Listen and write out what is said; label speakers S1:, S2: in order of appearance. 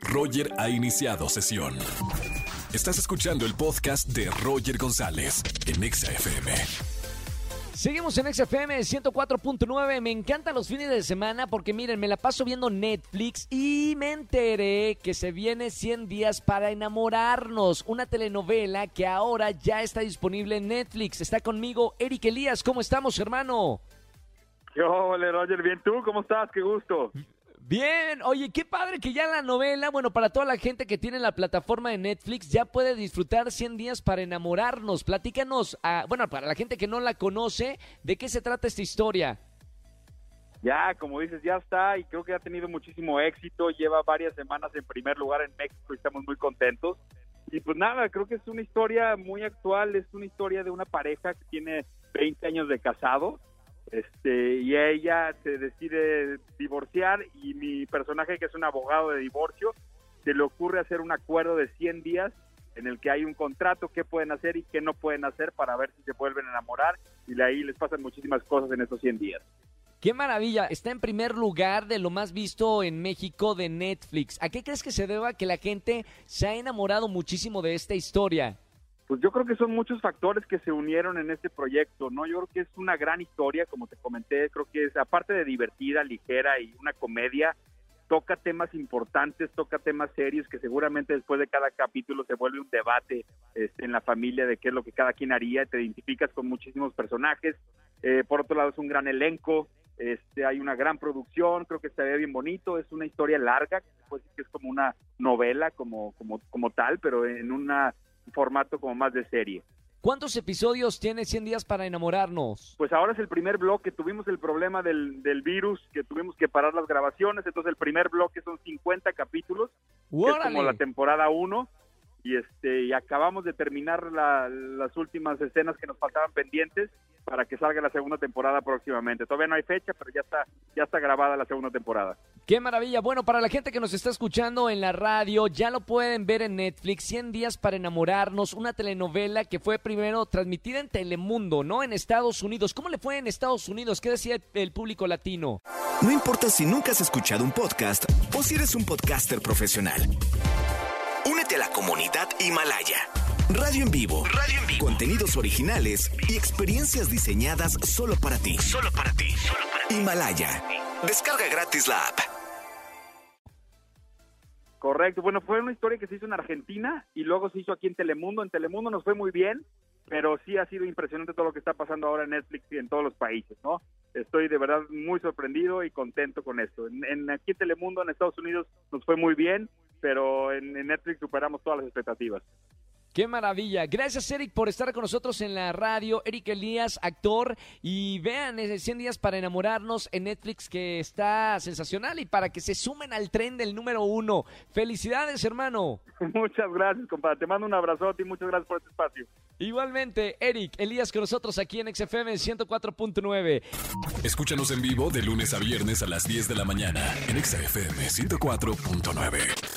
S1: Roger ha iniciado sesión. Estás escuchando el podcast de Roger González en Exa FM.
S2: Seguimos en XFM 104.9. Me encantan los fines de semana porque miren, me la paso viendo Netflix y me enteré que se viene 100 días para enamorarnos. Una telenovela que ahora ya está disponible en Netflix. Está conmigo Eric Elías. ¿Cómo estamos, hermano?
S3: Yo, hola Roger, bien tú, ¿cómo estás? Qué gusto.
S2: Bien, oye, qué padre que ya la novela, bueno, para toda la gente que tiene la plataforma de Netflix, ya puede disfrutar 100 días para enamorarnos. Platícanos, ah, bueno, para la gente que no la conoce, ¿de qué se trata esta historia?
S3: Ya, como dices, ya está y creo que ha tenido muchísimo éxito. Lleva varias semanas en primer lugar en México y estamos muy contentos. Y pues nada, creo que es una historia muy actual, es una historia de una pareja que tiene 20 años de casado este, y ella se decide divorciar y mi personaje que es un abogado de divorcio se le ocurre hacer un acuerdo de 100 días en el que hay un contrato qué pueden hacer y qué no pueden hacer para ver si se vuelven a enamorar y de ahí les pasan muchísimas cosas en esos 100 días.
S2: Qué maravilla, está en primer lugar de lo más visto en México de Netflix. ¿A qué crees que se deba que la gente se ha enamorado muchísimo de esta historia?
S3: Pues yo creo que son muchos factores que se unieron en este proyecto, ¿no? Yo creo que es una gran historia, como te comenté, creo que es aparte de divertida, ligera y una comedia, toca temas importantes, toca temas serios que seguramente después de cada capítulo se vuelve un debate este, en la familia de qué es lo que cada quien haría, te identificas con muchísimos personajes, eh, por otro lado es un gran elenco, este, hay una gran producción, creo que se ve bien bonito, es una historia larga, que puede decir que es como una novela como, como, como tal, pero en una formato como más de serie.
S2: ¿Cuántos episodios tiene 100 días para enamorarnos?
S3: Pues ahora es el primer bloque, tuvimos el problema del, del virus, que tuvimos que parar las grabaciones, entonces el primer bloque son 50 capítulos, que es como la temporada 1, y este y acabamos de terminar las últimas escenas que nos faltaban pendientes para que salga la segunda temporada próximamente. Todavía no hay fecha, pero ya está ya está grabada la segunda temporada.
S2: Qué maravilla. Bueno, para la gente que nos está escuchando en la radio, ya lo pueden ver en Netflix, 100 días para enamorarnos, una telenovela que fue primero transmitida en Telemundo, ¿no? En Estados Unidos. ¿Cómo le fue en Estados Unidos? ¿Qué decía el público latino?
S1: No importa si nunca has escuchado un podcast o si eres un podcaster profesional a la comunidad Himalaya. Radio en vivo. Radio en vivo. Contenidos originales y experiencias diseñadas solo para ti. Solo para ti. Himalaya. Descarga gratis la app.
S3: Correcto. Bueno, fue una historia que se hizo en Argentina y luego se hizo aquí en Telemundo. En Telemundo nos fue muy bien, pero sí ha sido impresionante todo lo que está pasando ahora en Netflix y en todos los países, ¿no? Estoy de verdad muy sorprendido y contento con esto. En, en aquí en Telemundo, en Estados Unidos, nos fue muy bien pero en, Netflix superamos todas las expectativas.
S2: Qué maravilla. Gracias, Eric, por estar con nosotros en la radio. Eric Elías, actor. Y vean 100 días para enamorarnos en Netflix, que está sensacional y para que se sumen al tren del número uno. Felicidades, hermano.
S3: Muchas gracias, compadre. Te mando un abrazote y muchas gracias por este espacio.
S2: Igualmente, Eric Elías con nosotros aquí en XFM 104.9.
S1: Escúchanos en vivo de lunes a viernes a las 10 de la mañana en XFM 104.9.